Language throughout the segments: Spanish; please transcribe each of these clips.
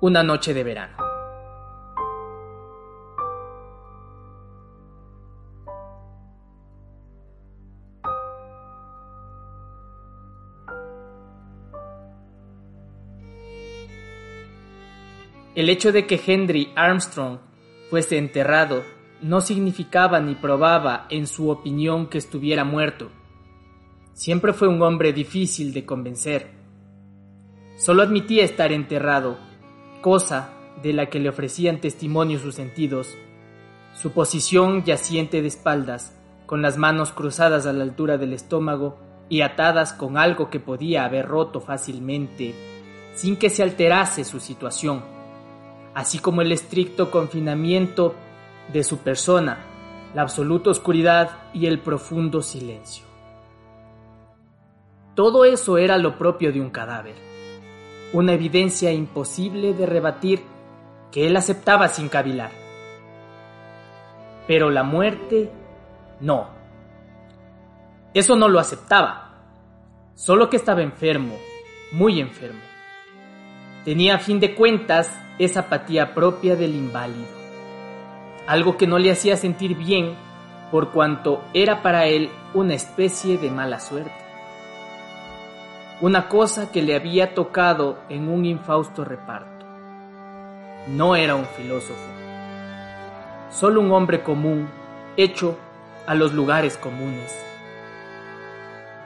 una noche de verano. El hecho de que Henry Armstrong fuese enterrado no significaba ni probaba en su opinión que estuviera muerto. Siempre fue un hombre difícil de convencer Solo admitía estar enterrado, cosa de la que le ofrecían testimonio sus sentidos. Su posición yaciente de espaldas, con las manos cruzadas a la altura del estómago y atadas con algo que podía haber roto fácilmente, sin que se alterase su situación, así como el estricto confinamiento de su persona, la absoluta oscuridad y el profundo silencio. Todo eso era lo propio de un cadáver una evidencia imposible de rebatir que él aceptaba sin cavilar. Pero la muerte, no. Eso no lo aceptaba, solo que estaba enfermo, muy enfermo. Tenía a fin de cuentas esa apatía propia del inválido, algo que no le hacía sentir bien por cuanto era para él una especie de mala suerte una cosa que le había tocado en un infausto reparto. No era un filósofo, solo un hombre común, hecho a los lugares comunes.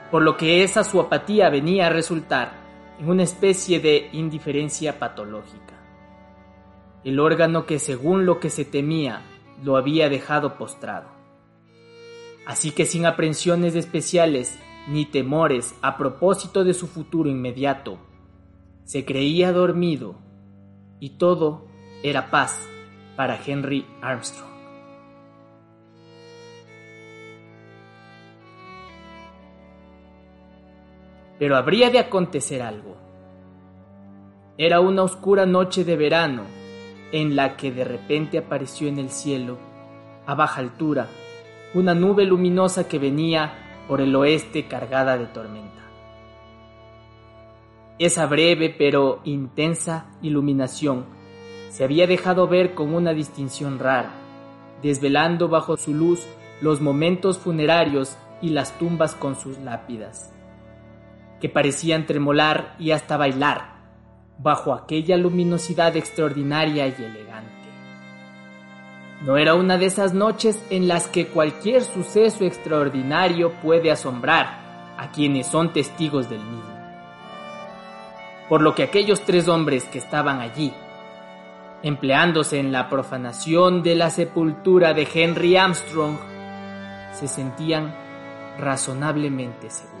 Por lo que esa su apatía venía a resultar en una especie de indiferencia patológica. El órgano que según lo que se temía lo había dejado postrado. Así que sin aprensiones especiales ni temores a propósito de su futuro inmediato. Se creía dormido y todo era paz para Henry Armstrong. Pero habría de acontecer algo. Era una oscura noche de verano en la que de repente apareció en el cielo, a baja altura, una nube luminosa que venía por el oeste cargada de tormenta. Esa breve pero intensa iluminación se había dejado ver con una distinción rara, desvelando bajo su luz los momentos funerarios y las tumbas con sus lápidas, que parecían tremolar y hasta bailar bajo aquella luminosidad extraordinaria y elegante. No era una de esas noches en las que cualquier suceso extraordinario puede asombrar a quienes son testigos del mismo. Por lo que aquellos tres hombres que estaban allí, empleándose en la profanación de la sepultura de Henry Armstrong, se sentían razonablemente seguros.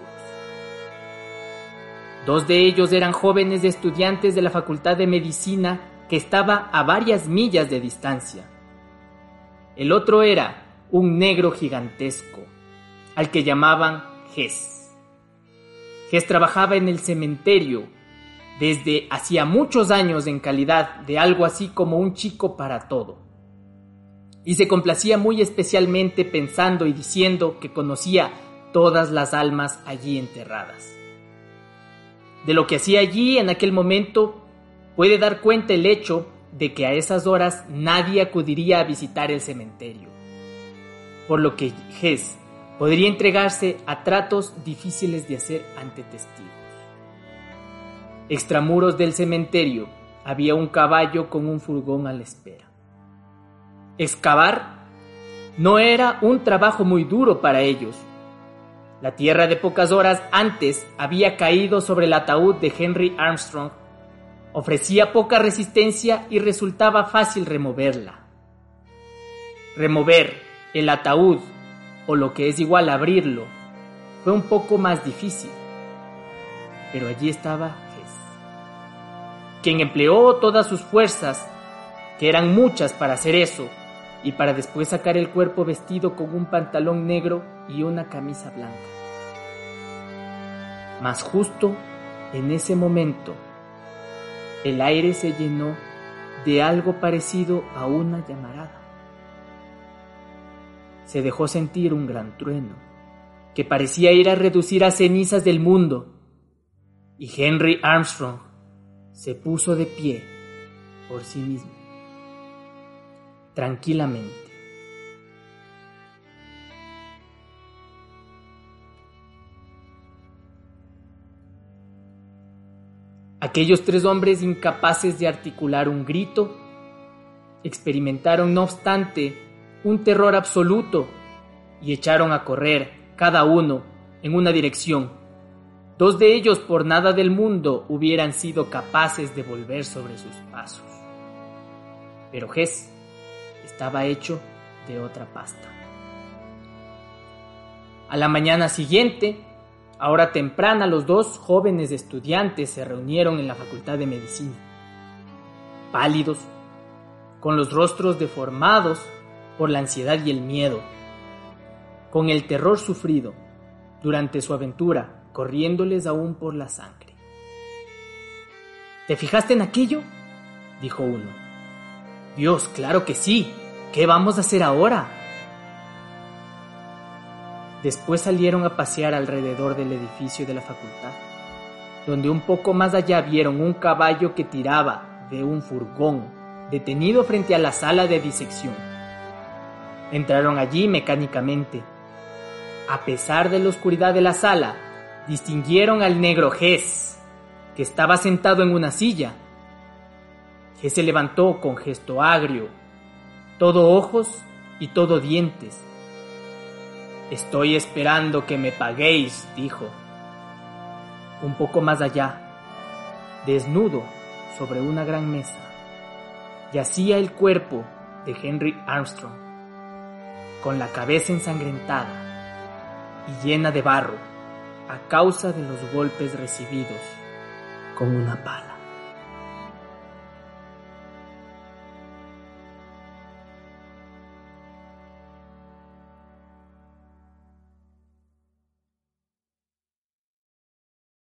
Dos de ellos eran jóvenes estudiantes de la Facultad de Medicina que estaba a varias millas de distancia el otro era un negro gigantesco, al que llamaban Ges. Ges trabajaba en el cementerio desde hacía muchos años en calidad de algo así como un chico para todo. Y se complacía muy especialmente pensando y diciendo que conocía todas las almas allí enterradas. De lo que hacía allí en aquel momento puede dar cuenta el hecho de que a esas horas nadie acudiría a visitar el cementerio, por lo que Ges podría entregarse a tratos difíciles de hacer ante testigos. Extramuros del cementerio había un caballo con un furgón a la espera. Excavar no era un trabajo muy duro para ellos. La tierra de pocas horas antes había caído sobre el ataúd de Henry Armstrong Ofrecía poca resistencia y resultaba fácil removerla. Remover el ataúd, o lo que es igual abrirlo, fue un poco más difícil. Pero allí estaba Ges. quien empleó todas sus fuerzas, que eran muchas para hacer eso, y para después sacar el cuerpo vestido con un pantalón negro y una camisa blanca. Mas justo en ese momento, el aire se llenó de algo parecido a una llamarada. Se dejó sentir un gran trueno, que parecía ir a reducir a cenizas del mundo, y Henry Armstrong se puso de pie por sí mismo, tranquilamente. Aquellos tres hombres incapaces de articular un grito experimentaron no obstante un terror absoluto y echaron a correr, cada uno, en una dirección. Dos de ellos por nada del mundo hubieran sido capaces de volver sobre sus pasos. Pero Ges estaba hecho de otra pasta. A la mañana siguiente, Ahora temprana los dos jóvenes estudiantes se reunieron en la Facultad de Medicina. Pálidos, con los rostros deformados por la ansiedad y el miedo, con el terror sufrido durante su aventura corriéndoles aún por la sangre. ¿Te fijaste en aquello? dijo uno. Dios, claro que sí. ¿Qué vamos a hacer ahora? Después salieron a pasear alrededor del edificio de la facultad, donde un poco más allá vieron un caballo que tiraba de un furgón detenido frente a la sala de disección. Entraron allí mecánicamente. A pesar de la oscuridad de la sala, distinguieron al negro Gess, que estaba sentado en una silla. Gess se levantó con gesto agrio, todo ojos y todo dientes Estoy esperando que me paguéis, dijo. Un poco más allá, desnudo sobre una gran mesa, yacía el cuerpo de Henry Armstrong, con la cabeza ensangrentada y llena de barro a causa de los golpes recibidos con una pala.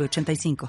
85